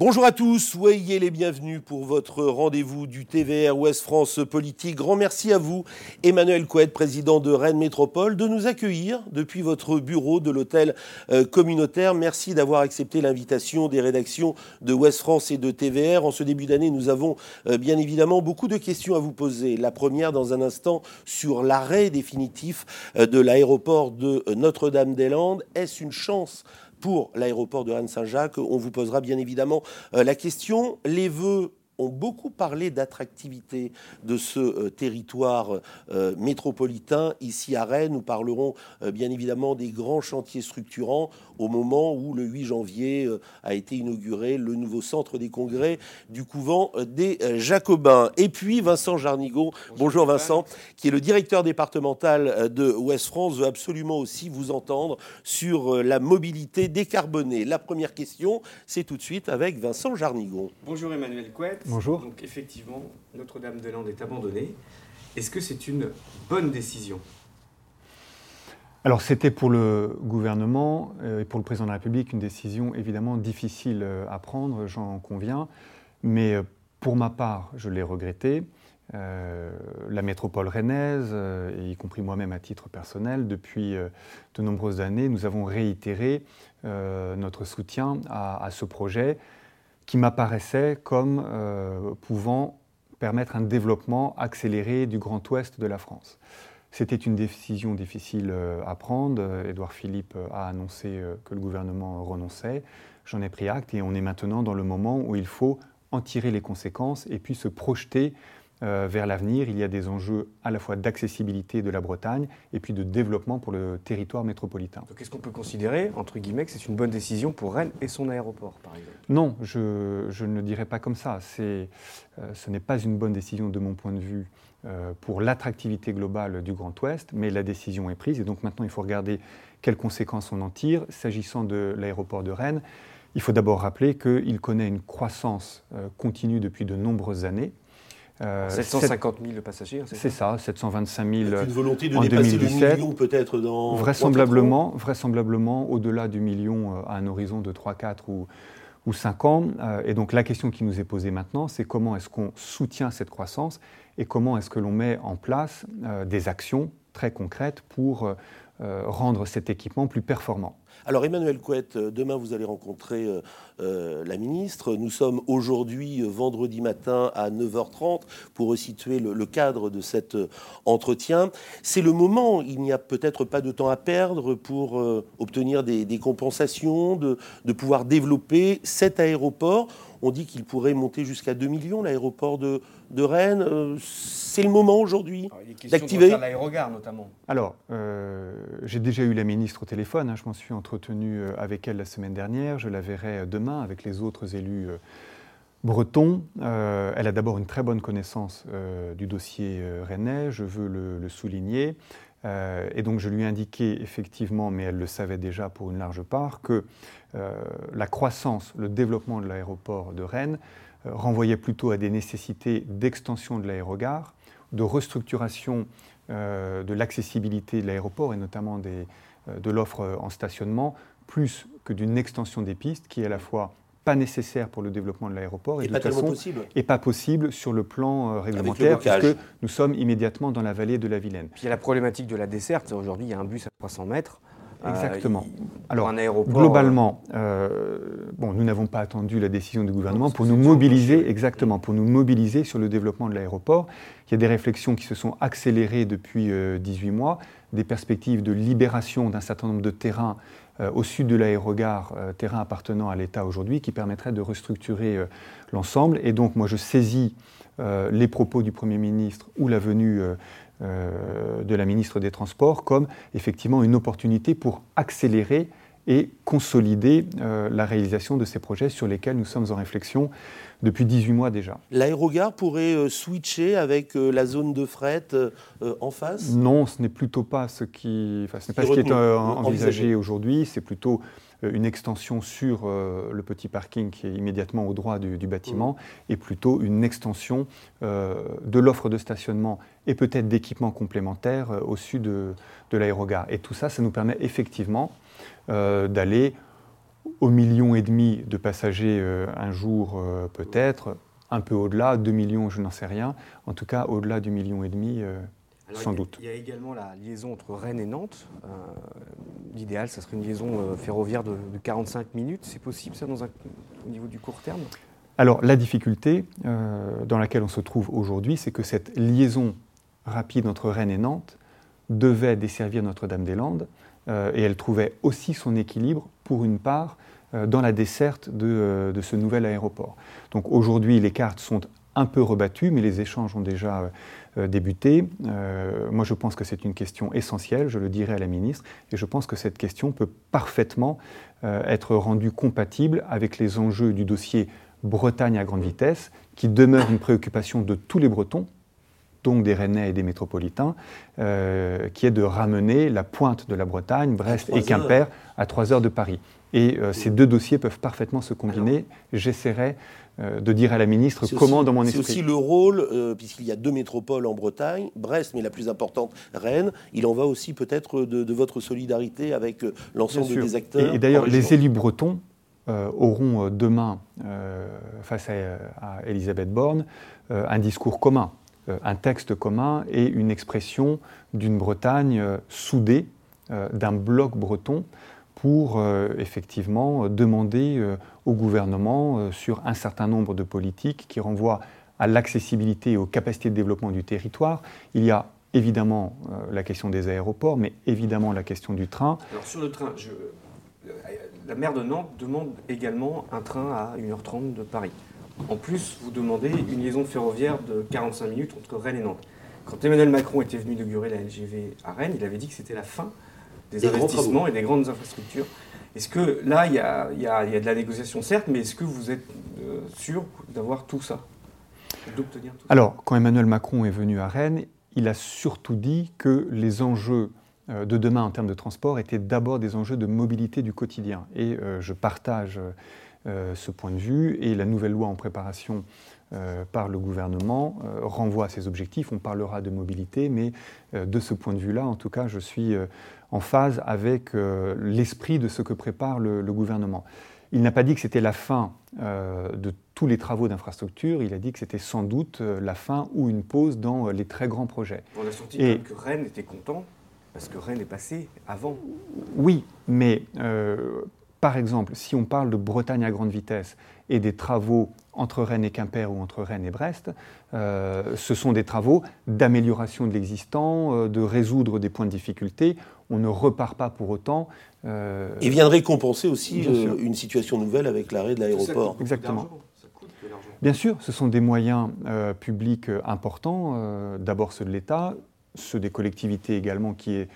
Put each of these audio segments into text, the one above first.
Bonjour à tous, soyez les bienvenus pour votre rendez-vous du TVR Ouest France Politique. Grand merci à vous, Emmanuel Couette, président de Rennes Métropole, de nous accueillir depuis votre bureau de l'hôtel euh, communautaire. Merci d'avoir accepté l'invitation des rédactions de Ouest France et de TVR. En ce début d'année, nous avons euh, bien évidemment beaucoup de questions à vous poser. La première, dans un instant, sur l'arrêt définitif euh, de l'aéroport de Notre-Dame-des-Landes. Est-ce une chance pour l'aéroport de Rennes-Saint-Jacques. On vous posera bien évidemment euh, la question. Les vœux ont beaucoup parlé d'attractivité de ce euh, territoire euh, métropolitain. Ici à Rennes, nous parlerons euh, bien évidemment des grands chantiers structurants au moment où le 8 janvier a été inauguré le nouveau centre des congrès du couvent des Jacobins. Et puis Vincent Jarnigot, bonjour, Vincent, qui est le directeur départemental de Ouest France, veut absolument aussi vous entendre sur la mobilité décarbonée. La première question, c'est tout de suite avec Vincent Jarnigot. Bonjour Emmanuel Couette. Bonjour. Donc effectivement, Notre-Dame-des-Landes est abandonnée. Est-ce que c'est une bonne décision? Alors c'était pour le gouvernement euh, et pour le président de la République une décision évidemment difficile euh, à prendre, j'en conviens, mais euh, pour ma part, je l'ai regretté. la métropole rennaise, et y compris moi-même à titre personnel, depuis de nombreuses années, nous avons réitéré notre soutien à, à ce projet qui m'apparaissait comme euh, pouvant permettre un développement accéléré du Grand Ouest de la France. C'était une décision difficile euh, à prendre. Édouard Philippe a annoncé euh, que le gouvernement renonçait. J'en ai pris acte et on est maintenant dans le moment où il faut en tirer les conséquences et puis se projeter euh, vers l'avenir. Il y a des enjeux à la fois d'accessibilité de la Bretagne et puis de développement pour le territoire métropolitain. Donc est-ce qu'on peut considérer, entre guillemets, que c'est une bonne décision pour Rennes et son aéroport, par exemple? Non, je, je, ne dirais pas comme ça. Euh, ce n'est pas une bonne décision de mon point de vue euh, pour l'attractivité globale du Grand Ouest, mais la décision est prise et donc maintenant il faut regarder quelles conséquences on en tire. S'agissant de l'aéroport de Rennes, il faut d'abord rappeler qu'il connaît une croissance continue depuis de nombreuses années. 750 euh, 000 passagers, c'est ça, 725 000 Avec une volonté de dépasser 2017, le million peut-être dans vraisemblablement, vraisemblablement au-delà du million euh, à un horizon de 3, 4 ou, ou 5 ans. Euh, et donc la question qui nous est posée maintenant, c'est comment est-ce qu'on soutient cette croissance et comment est-ce que l'on met en place des actions très concrètes pour rendre cet équipement plus performant. Alors Emmanuel Couette, euh, demain vous allez rencontrer euh, euh, la ministre. Nous sommes aujourd'hui vendredi matin à 9h30 pour resituer le, cadre de cet entretien. C'est le moment, il n'y a peut-être pas de temps à perdre pour obtenir des, compensations, de, de pouvoir développer cet aéroport. On dit qu'il pourrait monter jusqu'à 2 millions, l'aéroport de, Rennes. Euh, c'est le moment aujourd'hui d'activer l'aérogare notamment. Alors, euh, j'ai déjà eu la ministre au téléphone, hein. je m'en suis entretenu euh, avec elle la semaine dernière, je la verrai demain avec les autres élus bretons. elle a d'abord une très bonne connaissance du dossier rennais, je veux le souligner. Euh, et donc je lui ai indiqué effectivement, mais elle le savait déjà pour une large part, que euh, la croissance, le développement de l'aéroport de Rennes euh, renvoyait plutôt à des nécessités d'extension de l'aérogare, de restructuration de l'accessibilité de l'aéroport et notamment de l'offre en stationnement, plus que d'une extension des pistes qui est à la fois pas nécessaire pour le développement de l'aéroport et, de pas toute façon, possible. et pas possible sur le plan euh, réglementaire puisque nous sommes immédiatement dans la vallée de la Vilaine. Puis il y a la problématique de la desserte. Aujourd'hui, il y a un bus à 300 mètres. Euh, Exactement. Alors, un aéroport, globalement, euh, bon, nous n'avons pas attendu la décision du gouvernement pour nous mobiliser, exactement, pour nous mobiliser sur le développement de l'aéroport. Il y a des réflexions qui se sont accélérées depuis 18 mois, des perspectives de libération d'un certain nombre de terrains euh, au sud de l'aérogare, euh, terrain appartenant à l'État aujourd'hui, qui permettrait de restructurer euh, l'ensemble. Et donc, moi, je saisis les propos du Premier ministre ou la venue de la ministre des Transports comme effectivement une opportunité pour accélérer et consolider la réalisation de ces projets sur lesquels nous sommes en réflexion depuis 18 mois déjà. L'aérogare pourrait euh, switcher avec euh, la zone de fret euh, en face? Non, ce n'est plutôt pas ce qui, enfin, ce n'est pas ce qui est envisagé aujourd'hui, c'est plutôt une extension sur le petit parking qui est immédiatement au droit du, bâtiment mmh. et plutôt une extension de l'offre de stationnement et peut-être d'équipements complémentaires au sud de, de l'aérogare. Et tout ça, ça nous permet effectivement d'aller au million et demi de passagers un jour peut-être, un peu au-delà, 2 millions, je n'en sais rien. En tout cas, au-delà du million et demi, sans doute. Il y a également la liaison entre Rennes et Nantes. L'idéal, ça serait une liaison ferroviaire de, 45 minutes. C'est possible, ça, dans un, au niveau du court terme? Alors la difficulté euh, dans laquelle on se trouve aujourd'hui, c'est que cette liaison rapide entre Rennes et Nantes devait desservir Notre-Dame-des-Landes euh, et elle trouvait aussi son équilibre, pour une part, euh, dans la desserte de, ce nouvel aéroport. Donc aujourd'hui, les cartes sont un peu rebattues, mais les échanges ont déjà débuté. moi, je pense que c'est une question essentielle, je le dirai à la ministre, et je pense que cette question peut parfaitement être rendue compatible avec les enjeux du dossier Bretagne à grande vitesse, qui demeure une préoccupation de tous les Bretons, donc des Rennais et des métropolitains, euh, qui est de ramener la pointe de la Bretagne, Brest et Quimper, à 3 heures de Paris. Et euh, ces deux dossiers peuvent parfaitement se combiner. J'essaierai euh, de dire à la ministre comment, dans mon esprit. C'est aussi le rôle, puisqu'il y a deux métropoles en Bretagne, Brest, mais la plus importante, Rennes. Il en va aussi peut-être de, votre solidarité avec l'ensemble des acteurs. Et, et d'ailleurs, les élus bretons auront demain, face à, Elisabeth Borne, un discours commun, un texte commun et une expression d'une Bretagne soudée, d'un bloc breton, pour effectivement demander au gouvernement sur un certain nombre de politiques qui renvoient à l'accessibilité et aux capacités de développement du territoire. Il y a évidemment la question des aéroports, mais évidemment la question du train. Alors sur le train, la maire de Nantes demande également un train à 1h30 de Paris. En plus, vous demandez une liaison ferroviaire de 45 minutes entre Rennes et Nantes. Quand Emmanuel Macron était venu inaugurer la LGV à Rennes, il avait dit que c'était la fin des, investissements et des grandes infrastructures. Est-ce que là, il y, a, de la négociation, certes, mais est-ce que vous êtes euh, sûr d'avoir tout ça D'obtenir tout Alors, quand Emmanuel Macron est venu à Rennes, il a surtout dit que les enjeux euh, de demain en termes de transport étaient d'abord des enjeux de mobilité du quotidien. Et euh, je partage euh, ce point de vue et la nouvelle loi en préparation par le gouvernement renvoie à ces objectifs. On parlera de mobilité, mais de ce point de vue-là, en tout cas, je suis en phase avec l'esprit de ce que prépare le, gouvernement. Il n'a pas dit que c'était la fin de tous les travaux d'infrastructure, il a dit que c'était sans doute la fin ou une pause dans les très grands projets. On a senti et, que Rennes était content parce que Rennes est passé avant. Oui, mais euh, par exemple, si on parle de Bretagne à grande vitesse et des travaux entre Rennes et Quimper ou entre Rennes et Brest, euh, ce sont des travaux d'amélioration de l'existant, euh, de résoudre des points de difficulté. On ne repart pas pour autant. et viendrait compenser aussi une situation nouvelle avec l'arrêt de l'aéroport. Exactement. Bien sûr, ce sont des moyens publics importants, d'abord ceux de l'État, ceux des collectivités également, qui est, euh,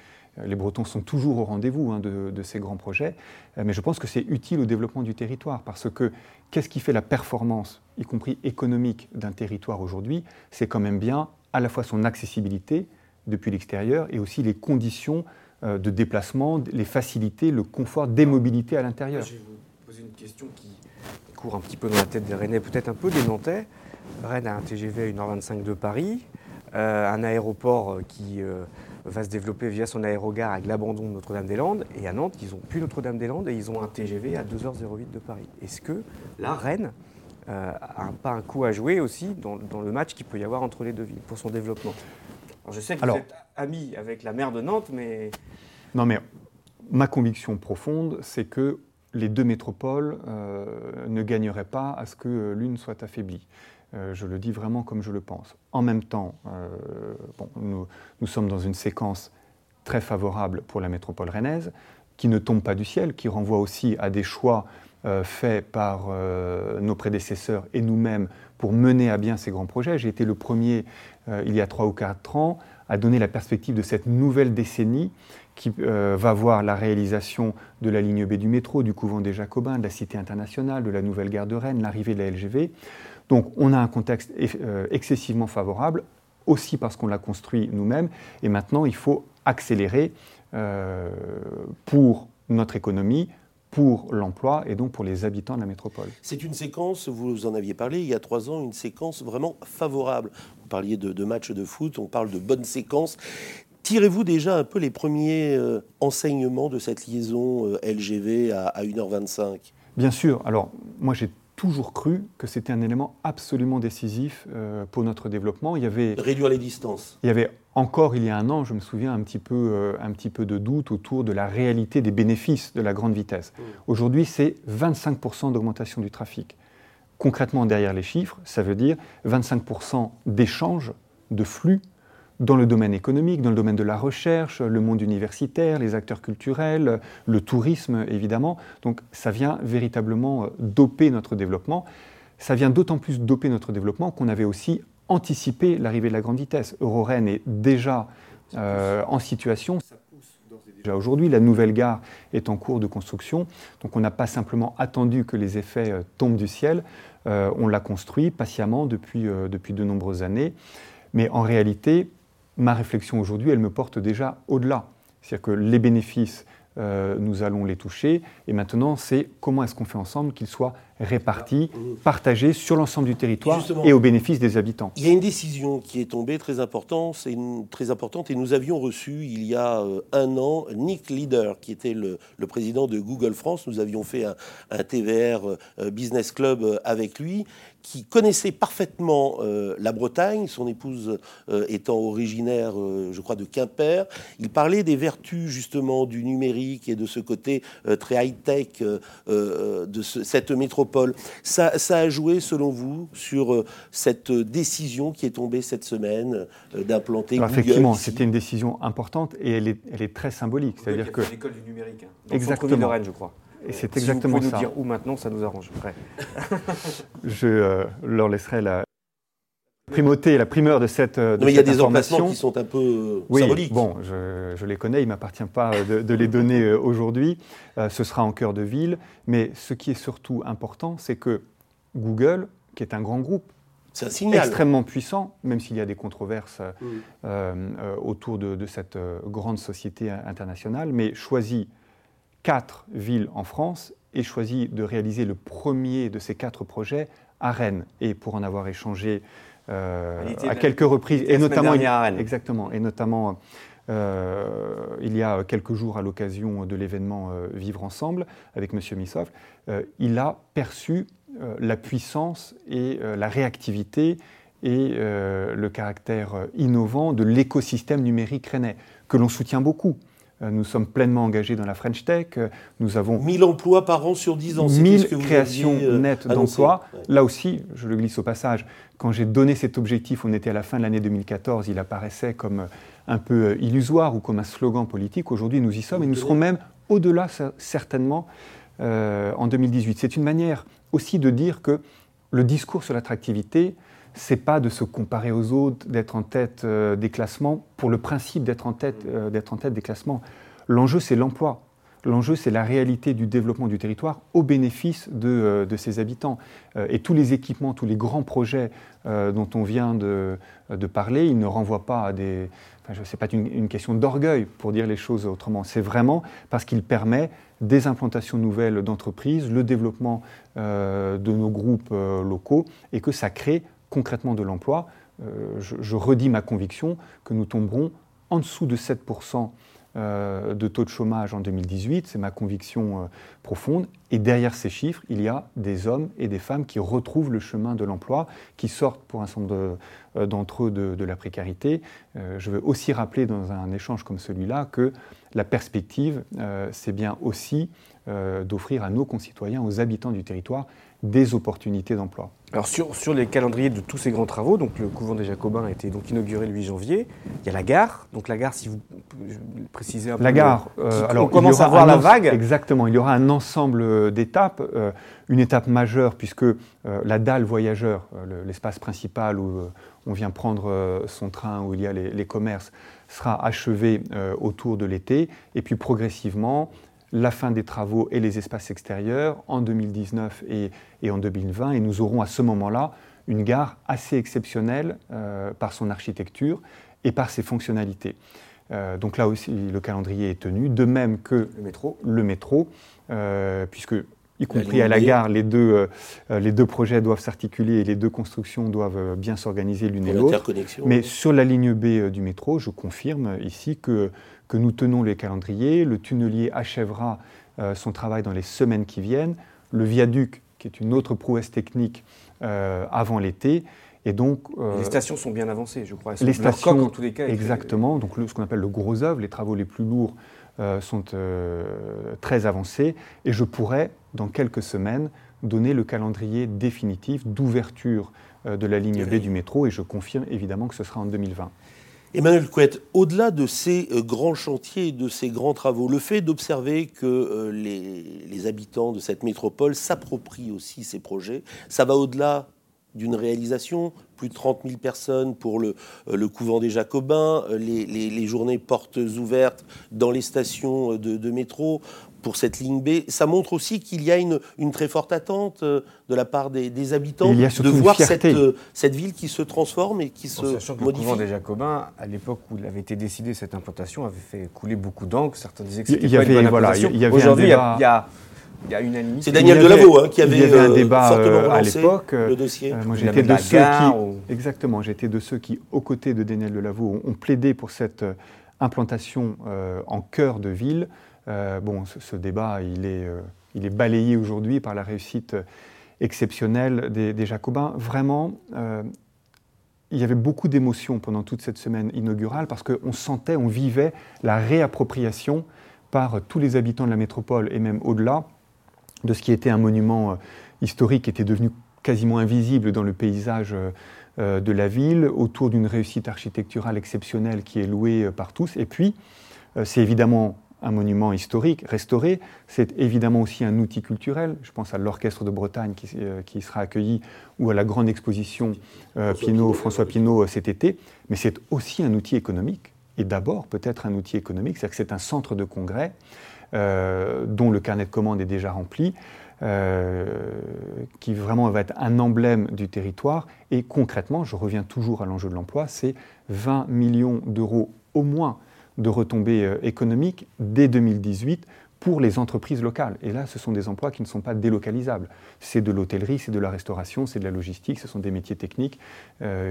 les Bretons sont toujours au rendez-vous hein, de, ces grands projets, euh, mais je pense que c'est utile au développement du territoire, parce que qu'est-ce qui fait la performance, y compris économique, d'un territoire aujourd'hui? C'est quand même bien à la fois son accessibilité depuis l'extérieur et aussi les conditions euh, de déplacement, les facilités, le confort des mobilités à l'intérieur. Je vais vous poser une question qui court un petit peu dans la tête des Rennais, peut-être un peu des Nantais. Rennes a un TGV à 1h25 de Paris. Euh, un aéroport euh, qui euh, va se développer via son aérogare avec l'abandon de Notre-Dame-des-Landes. Et à Nantes, ils n'ont plus Notre-Dame-des-Landes et ils ont un TGV à 2h08 de Paris. Est-ce que la Rennes a pas un coup à jouer aussi dans, le match qu'il peut y avoir entre les deux villes pour son développement? Je sais que vous êtes ami avec la maire de Nantes, mais... Non, mais ma conviction profonde, c'est que les deux métropoles ne gagneraient pas à ce que l'une soit affaiblie. Euh, je le dis vraiment comme je le pense. En même temps, euh, nous, sommes dans une séquence très favorable pour la métropole rennaise, qui ne tombe pas du ciel, qui renvoie aussi à des choix euh, faits par nos prédécesseurs et nous-mêmes pour mener à bien ces grands projets. J'ai été le premier, il y a trois ou quatre ans, à donner la perspective de cette nouvelle décennie qui va voir la réalisation de la ligne B du métro, du couvent des Jacobins, de la Cité internationale, de la nouvelle gare de Rennes, l'arrivée de la LGV. Donc on a un contexte euh, excessivement favorable, aussi parce qu'on l'a construit nous-mêmes, et maintenant il faut accélérer euh, pour notre économie, pour l'emploi et donc pour les habitants de la métropole. C'est une séquence, vous en aviez parlé il y a trois ans, une séquence vraiment favorable. Vous parliez de, de matchs de foot, on parle de bonnes séquences Tirez-vous déjà un peu les premiers enseignements de cette liaison LGV à, à 1h25 Bien sûr. Alors, moi, j'ai toujours cru que c'était un élément absolument décisif euh, pour notre développement. Il y avait, Réduire les distances. Il y avait encore, il y a un an, je me souviens, un petit peu, euh, un petit peu de doute autour de la réalité des bénéfices de la grande vitesse. Mmh. Aujourd'hui, c'est 25% d'augmentation du trafic. Concrètement, derrière les chiffres, ça veut dire 25% d'échanges, de flux dans le domaine économique, dans le domaine de la recherche, le monde universitaire, les acteurs culturels, le tourisme évidemment. Donc ça vient véritablement euh, doper notre développement. Ça vient d'autant plus doper notre développement qu'on avait aussi anticipé l'arrivée de la grande vitesse. Euroren est déjà euh, en situation. Ça pousse déjà aujourd'hui. La nouvelle gare est en cours de construction. Donc on n'a pas simplement attendu que les effets euh, tombent du ciel. on l'a construit patiemment depuis, depuis de nombreuses années. Mais en réalité, ma réflexion aujourd'hui, elle me porte déjà au-delà. C'est-à-dire que les bénéfices, euh, nous allons les toucher. Et maintenant, c'est comment est-ce qu'on fait ensemble qu'ils soient répartis, partagés sur l'ensemble du territoire et au bénéfice des habitants. Il y a une décision qui est tombée très importante, une, très importante et nous avions reçu il y a euh, un an Nick Leader, qui était le, président de Google France. Nous avions fait un, un TVR euh, Business Club avec lui qui connaissait parfaitement euh, la Bretagne, son épouse euh, étant originaire, euh, je crois, de Quimper. Il parlait des vertus justement du numérique et de ce côté très high-tech de cette métropole. Ça, a joué, selon vous, sur cette décision qui est tombée cette semaine d'implanter Google Effectivement, c'était une décision importante et elle est, elle est très symbolique. C'est-à-dire que l'école du numérique, hein, dans exactement. de Rennes, je crois. Et c'est exactement si vous pouvez nous dire où maintenant, ça nous arrange. je euh, leur laisserai la primauté, la primeur de cette. De mais il y a des emplacements qui sont un peu euh, oui, symboliques. Bon, je, les connais, il ne m'appartient pas de, les donner euh, aujourd'hui. ce sera en cœur de ville. Mais ce qui est surtout important, c'est que Google, qui est un grand groupe, extrêmement puissant, même s'il y a des controverses mm. autour de, de, cette grande société internationale, mais choisit quatre villes en France et choisi de réaliser le premier de ces quatre projets à Rennes. Et pour en avoir échangé euh, à quelques reprises, et notamment, à Rennes. exactement, et notamment euh, il y a quelques jours à l'occasion de l'événement euh, Vivre ensemble avec M. Missoff, il a perçu la puissance et la réactivité et le caractère innovant de l'écosystème numérique rennais, que l'on soutient beaucoup. Euh, nous sommes pleinement engagés dans la French Tech. Euh, nous avons 1000 emplois par an sur 10 ans. 1000 créations euh, nettes d'emplois. Là aussi, je le glisse au passage, quand j'ai donné cet objectif, on était à la fin de l'année 2014, il apparaissait comme un peu illusoire ou comme un slogan politique. Aujourd'hui, nous y sommes et nous serons même au-delà, certainement, en 2018. C'est une manière aussi de dire que le discours sur l'attractivité, c'est pas de se comparer aux autres, d'être en tête euh, des classements pour le principe d'être en, tête, euh, d'être en tête des classements. L'enjeu, c'est l'emploi. L'enjeu, c'est la réalité du développement du territoire au bénéfice de, euh, de ses habitants. et tous les équipements, tous les grands projets dont on vient de, de, parler, ils ne renvoient pas à des... Enfin, ce n'est pas une, une question d'orgueil, pour dire les choses autrement. C'est vraiment parce qu'il permet des implantations nouvelles d'entreprises, le développement de nos groupes locaux, et que ça crée concrètement de l'emploi, euh, je, redis ma conviction que nous tomberons en dessous de 7% euh, de taux de chômage en 2018, c'est ma conviction euh, profonde. Et derrière ces chiffres, il y a des hommes et des femmes qui retrouvent le chemin de l'emploi, qui sortent pour un certain nombre d'entre eux de, de, la précarité. je veux aussi rappeler dans un échange comme celui-là que la perspective, c'est bien aussi d'offrir à nos concitoyens, aux habitants du territoire, des opportunités d'emploi. Alors sur, sur, les calendriers de tous ces grands travaux, donc le couvent des Jacobins a été donc inauguré le 8 janvier. Il y a la gare, donc la gare, si vous précisez un peu. La gare. Euh, alors on commence à voir la vague. Exactement. Il y aura un ensemble d'étapes, euh, une étape majeure puisque euh, la dalle voyageur, l'espace principal où on vient prendre son train, où il y a les, les commerces, sera achevée autour de l'été, et puis progressivement la fin des travaux et les espaces extérieurs en 2019 et, en 2020. Et nous aurons à ce moment-là une gare assez exceptionnelle euh, par son architecture et par ses fonctionnalités. Euh, donc là aussi, le calendrier est tenu, de même que le métro, le métro euh, puisque y compris à la gare, les deux, les deux projets doivent s'articuler et les deux constructions doivent bien s'organiser l'une et l'autre. Mais sur la ligne B du métro, je confirme ici que, que nous tenons les calendriers. Le tunnelier achèvera son travail dans les semaines qui viennent. Le viaduc, qui est une autre prouesse technique, avant l'été. Et donc, les stations sont bien avancées, je crois. les stations, en tous les cas, exactement. Donc, ce qu'on appelle le gros œuvre, les travaux les plus lourds euh, sont euh, très avancés et je pourrais, dans quelques semaines, donner le calendrier définitif d'ouverture euh, de la ligne B du métro. Et je confirme évidemment que ce sera en 2020. Emmanuel Couette, au-delà de ces grands chantiers, de ces grands travaux, le fait d'observer que les, les, habitants de cette métropole s'approprient aussi ces projets, ça va au-delà d'une réalisation, plus de 30 000 personnes pour le, euh, le couvent des Jacobins, euh, les, les, journées portes ouvertes dans les stations euh, de, métro pour cette ligne B. Ça montre aussi qu'il y a une, une, très forte attente de la part des, habitants de voir cette, cette, ville qui se transforme et qui se sachant que Le couvent des Jacobins, à l'époque où il avait été décidé cette implantation, avait fait couler beaucoup d'encre. Certains disaient que c'était pas avait, une bonne voilà, Aujourd'hui, il y a il y a C'est Daniel Delaveau hein, qui avait, il y avait un euh, débat euh, à l'époque. Le dossier. Euh, moi, j'étais de ceux qui, exactement, j'étais de ceux qui, aux côtés de Daniel Delaveau, ont, plaidé pour cette implantation en cœur de ville. bon, ce, débat, il est, il est balayé aujourd'hui par la réussite exceptionnelle des, des Jacobins. Vraiment, il y avait beaucoup d'émotions pendant toute cette semaine inaugurale parce qu'on sentait, on vivait la réappropriation par tous les habitants de la métropole et même au-delà de ce qui était un monument euh, historique qui était devenu quasiment invisible dans le paysage euh, euh, de la ville, autour d'une réussite architecturale exceptionnelle qui est louée par tous. Et puis, c'est évidemment un monument historique restauré, c'est évidemment aussi un outil culturel. Je pense à l'Orchestre de Bretagne qui, sera accueilli ou à la grande exposition François Pinault cet été, mais c'est aussi un outil économique, et d'abord peut-être un outil économique, c'est-à-dire que c'est un centre de congrès dont le carnet de commandes est déjà rempli, euh, qui vraiment va être un emblème du territoire. Et concrètement, je reviens toujours à l'enjeu de l'emploi, c'est 20 millions d'euros au moins de retombées euh, économiques dès 2018 pour les entreprises locales. Et là, ce sont des emplois qui ne sont pas délocalisables. C'est de l'hôtellerie, c'est de la restauration, c'est de la logistique, ce sont des métiers techniques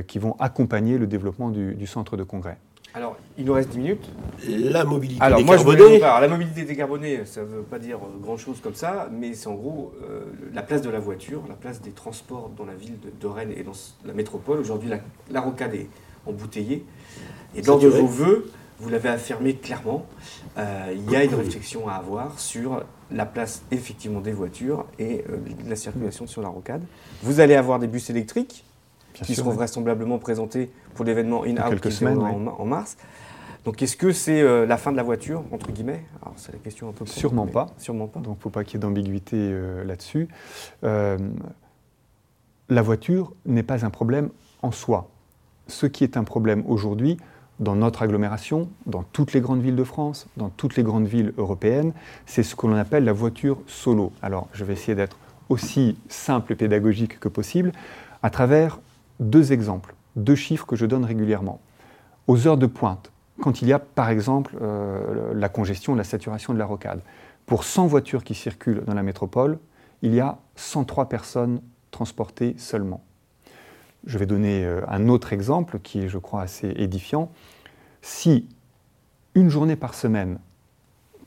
qui vont accompagner le développement du centre de congrès. Alors, il nous reste 10 minutes. La mobilité alors, décarbonée. Moi, alors, la mobilité décarbonée, ça ne veut pas dire euh, grand-chose comme ça, mais c'est en gros euh, la place de la voiture, la place des transports dans la ville de, Rennes et dans la métropole. Aujourd'hui, la, rocade est embouteillée. Et dans de vos voeux, vous l'avez affirmé clairement, euh, il y a une réflexion à avoir sur la place effectivement des voitures et la circulation sur la rocade. Vous allez avoir des bus électriques qui seront vraisemblablement présentés pour l'événement In-Out qui semaines, en, en, mars. Donc est-ce que c'est euh, la fin de la voiture, entre guillemets? Alors c'est la question un peu... Sûrement pas. Sûrement pas. Donc il ne faut pas qu'il y ait d'ambiguïté euh, là-dessus. Euh, la voiture n'est pas un problème en soi. Ce qui est un problème aujourd'hui, dans notre agglomération, dans toutes les grandes villes de France, dans toutes les grandes villes européennes, c'est ce que l'on appelle la voiture solo. Alors je vais essayer d'être aussi simple et pédagogique que possible à travers deux exemples, deux chiffres que je donne régulièrement. Aux heures de pointe, quand il y a par exemple euh, la congestion, la saturation de la rocade, pour 100 voitures qui circulent dans la métropole, il y a 103 personnes transportées seulement. Je vais donner euh, un autre exemple qui est, je crois, assez édifiant. Si une journée par semaine,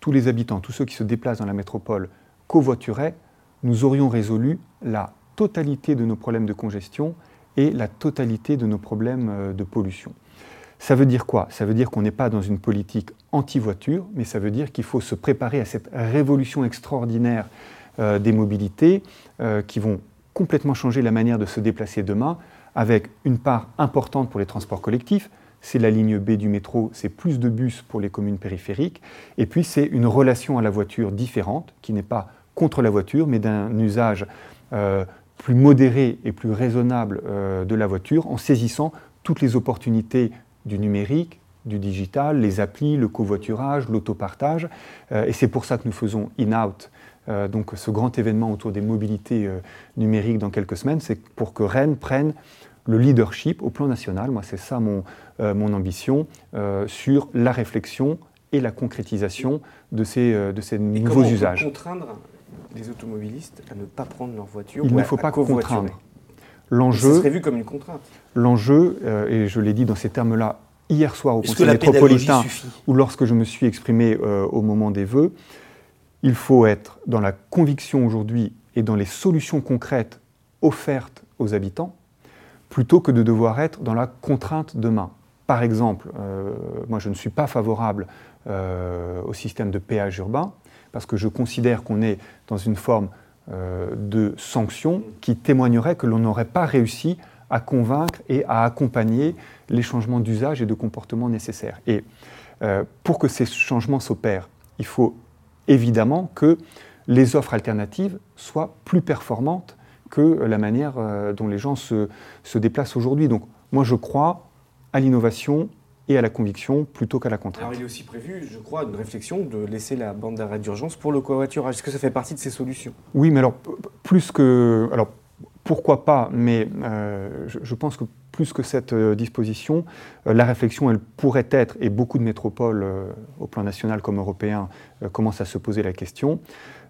tous les habitants, tous ceux qui se déplacent dans la métropole covoituraient, nous aurions résolu la totalité de nos problèmes de congestion et la totalité de nos problèmes euh, de pollution. Ça veut dire quoi? Ça veut dire qu'on n'est pas dans une politique anti-voiture, mais ça veut dire qu'il faut se préparer à cette révolution extraordinaire euh, des mobilités euh, qui vont complètement changer la manière de se déplacer demain, avec une part importante pour les transports collectifs, c'est la ligne B du métro, c'est plus de bus pour les communes périphériques, et puis c'est une relation à la voiture différente, qui n'est pas contre la voiture, mais d'un usage plus modéré et plus raisonnable euh, de la voiture en saisissant toutes les opportunités du numérique, du digital, les applis, le covoiturage, l'autopartage. Euh, et c'est pour ça que nous faisons In-Out, euh, donc ce grand événement autour des mobilités numériques dans quelques semaines. C'est pour que Rennes prenne le leadership au plan national. Moi, c'est ça mon, mon ambition sur la réflexion et la concrétisation de ces, de ces nouveaux usages. contraindre les automobilistes à ne pas prendre leur voiture Il ou ne faut à pas contraindre. Ce L'enjeu, serait vu comme une contrainte. l'enjeu, euh, et je l'ai dit dans ces termes-là hier soir au Conseil métropolitain, ou lorsque je me suis exprimé euh, au moment des vœux, il faut être dans la conviction aujourd'hui et dans les solutions concrètes offertes aux habitants, plutôt que de devoir être dans la contrainte demain. Par exemple, euh, moi je ne suis pas favorable euh, au système de péage urbain, parce que je considère qu'on est dans une forme euh, de sanction qui témoignerait que l'on n'aurait pas réussi à convaincre et à accompagner les changements d'usage et de comportement nécessaires. Et euh, pour que ces changements s'opèrent, il faut évidemment que les offres alternatives soient plus performantes que la manière euh, dont les gens se, se déplacent aujourd'hui. Donc moi je crois à l'innovation et à la conviction plutôt qu'à la contrainte. Alors il est aussi prévu, je crois, une réflexion de laisser la bande d'arrêt d'urgence pour le covoiturage. Est-ce que ça fait partie de ces solutions? Oui, mais alors, plus que. Alors, pourquoi pas, mais euh, je, je pense que plus que cette euh, disposition, euh, la réflexion, elle pourrait être, et beaucoup de métropoles, au plan national comme européen, commencent à se poser la question.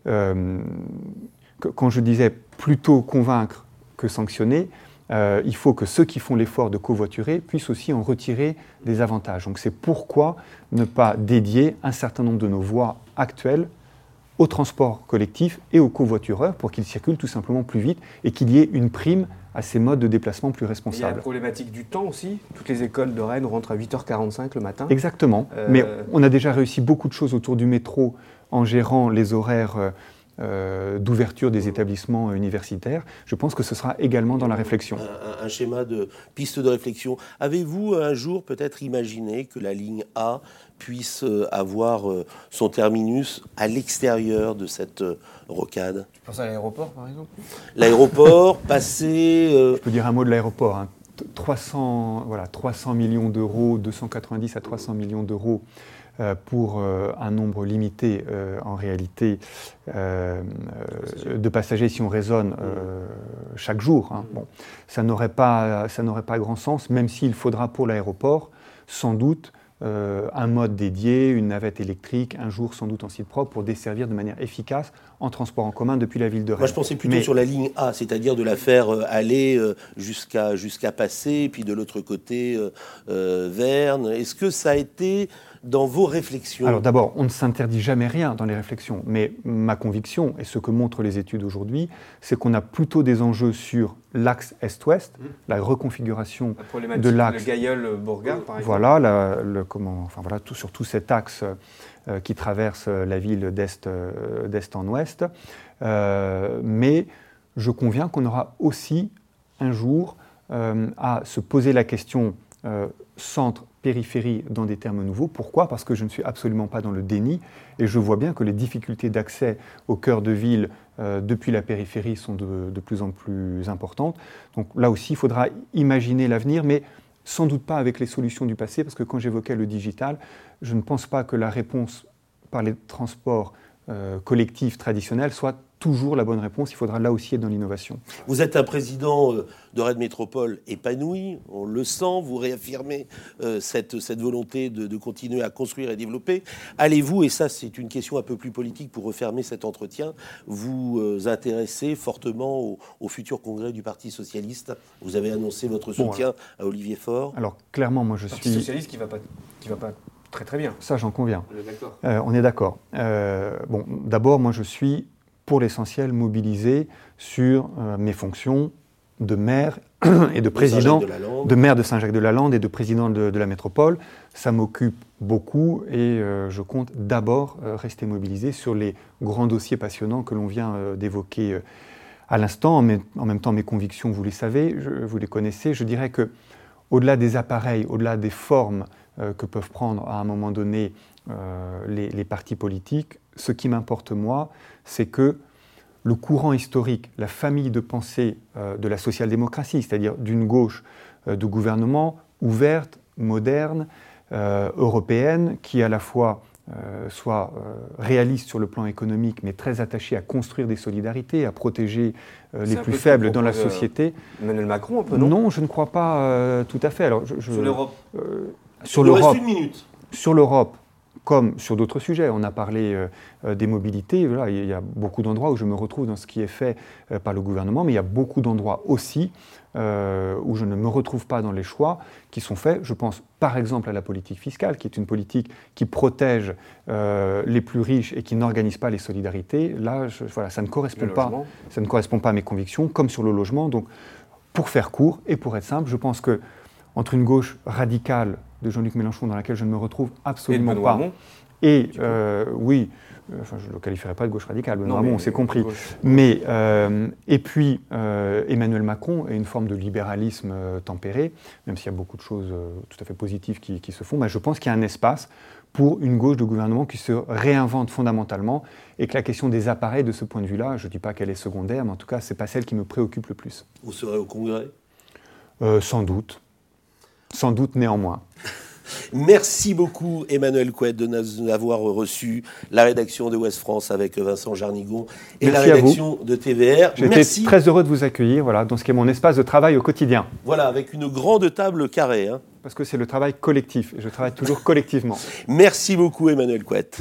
Que- quand je disais plutôt convaincre que sanctionner, euh, il faut que ceux qui font l'effort de covoiturer puissent aussi en retirer des avantages. Donc c'est pourquoi ne pas dédier un certain nombre de nos voies actuelles au transport collectif et aux covoitureurs pour qu'ils circulent tout simplement plus vite et qu'il y ait une prime à ces modes de déplacement plus Il y a la responsables. problématique du temps aussi. Toutes les écoles de Rennes rentrent à 8h45 le matin. Exactement. Euh, Mais on a déjà réussi beaucoup de choses autour du métro en gérant les horaires euh, d'ouverture des établissements universitaires. Je pense que ce sera également dans la réflexion. un, un- un schéma de piste de réflexion. Avez-vous un jour peut-être imaginé que la ligne A puisse euh, avoir euh, son terminus à l'extérieur de cette rocade? Tu penses à l'aéroport par exemple L'aéroport, passer... euh, Je peux dire un mot de l'aéroport. hein. T- 300, voilà, 300 millions d'euros, 290 à 300 millions d'euros euh, pour euh, un nombre limité, euh, en réalité, de passagers si on raisonne chaque jour. hein. Ça n'aurait pas, ça n'aurait pas grand sens, même s'il faudra pour l'aéroport, sans doute, euh, un mode dédié, une navette électrique, un jour sans doute en site propre, pour desservir de manière efficace en transport en commun depuis la ville de Rennes. Moi, je pensais plutôt Mais- sur la ligne A, c'est-à-dire de la faire euh, aller euh, jusqu'à jusqu'à passer, puis de l'autre côté, euh, Verne. Est-ce que ça a été dans vos réflexions Alors d'abord, on ne s'interdit jamais rien dans les réflexions, mais ma conviction, et ce que montrent les études aujourd'hui, c'est qu'on a plutôt des enjeux sur l'axe Est-Ouest, la reconfiguration La problématique de l'axe. Gailleul-Bourgade par exemple Voilà, la- le, comment, enfin, voilà tout, sur tout cet axe euh, qui traverse euh, la ville d'est euh, d'est en ouest. Euh, mais je conviens qu'on aura aussi un jour euh, à se poser la question euh, dans des termes nouveaux. Pourquoi? Parce que je ne suis absolument pas dans le déni et je vois bien que les difficultés d'accès au cœur de ville euh, depuis la périphérie sont de, de plus en plus importantes. Donc là aussi, il faudra imaginer l'avenir, mais sans doute pas avec les solutions du passé, parce que quand j'évoquais le digital, je ne pense pas que la réponse par les transports euh, collectifs traditionnels soit toujours la bonne réponse. Il faudra là aussi être dans l'innovation. Vous êtes un président euh, de Rennes Métropole épanoui, on le sent, vous réaffirmez euh, cette, cette volonté de, de continuer à construire et développer. Allez-vous, et ça c'est une question un peu plus politique pour refermer cet entretien, vous euh, intéresser fortement au, au futur congrès du Parti Socialiste? Vous avez annoncé votre Bon, soutien à Olivier Faure. Alors clairement, moi je Parti suis... socialiste qui va pas, qui va pas très très bien. Ça, j'en conviens. On est d'accord. On est d'accord. Euh, bon, d'abord, moi, je suis pour l'essentiel mobilisé sur euh, mes fonctions de maire et de président, de maire de Saint-Jacques-de-la-Lande et de président de, de la métropole. Ça m'occupe beaucoup et euh, je compte d'abord euh, rester mobilisé sur les grands dossiers passionnants que l'on vient d'évoquer à l'instant. En, même- en même temps, mes convictions, vous les savez, je- vous les connaissez. Je dirais que au-delà des appareils, au-delà des formes que peuvent prendre à un moment donné les, les partis politiques, ce qui m'importe moi, c'est que le courant historique, la famille de pensée euh, de la social-démocratie, c'est-à-dire d'une gauche euh, de gouvernement ouverte, moderne, euh, européenne, qui à la fois soit réaliste sur le plan économique, mais très attachée à construire des solidarités, à protéger les plus faibles dans la société. Emmanuel Macron un peu, non, Non, je ne crois pas tout à fait. Alors, je- je- Sur l'Europe. sur l'Europe, sur l'Europe, comme sur d'autres sujets. On a parlé euh, euh, des mobilités. il y a beaucoup d'endroits où je me retrouve dans ce qui est fait euh, par le gouvernement, mais il y a beaucoup d'endroits aussi où je ne me retrouve pas dans les choix qui sont faits. Je pense par exemple à la politique fiscale, qui est une politique qui protège les plus riches et qui n'organise pas les solidarités. Là, voilà, ça ne correspond pas. Ça ne correspond pas à mes convictions, comme sur le logement. Donc, pour faire court et pour être simple, je pense que entre une gauche radicale de Jean-Luc Mélenchon, dans laquelle je ne me retrouve absolument pas. Et euh, oui, euh, enfin, je ne le qualifierais pas de gauche radicale, Benoît on s'est compris. Mais, euh, et puis, Emmanuel Macron est une forme de libéralisme tempéré, même s'il y a beaucoup de choses tout à fait positives qui, se font. Mais je pense qu'il y a un espace pour une gauche de gouvernement qui se réinvente fondamentalement et que la question des appareils, de ce point de vue-là, je ne dis pas qu'elle est secondaire, mais en tout cas, ce n'est pas celle qui me préoccupe le plus. Vous serez au Congrès? Sans doute. Sans doute néanmoins. Merci beaucoup Emmanuel Couette de nous avoir reçu la rédaction de Ouest France avec Vincent Jarnigon et la rédaction de TVR. J'étais très heureux de vous accueillir voilà, dans ce qui est mon espace de travail au quotidien. Voilà, avec une grande table carrée. Hein. Parce que c'est le travail collectif et je travaille toujours collectivement. Merci beaucoup Emmanuel Couette.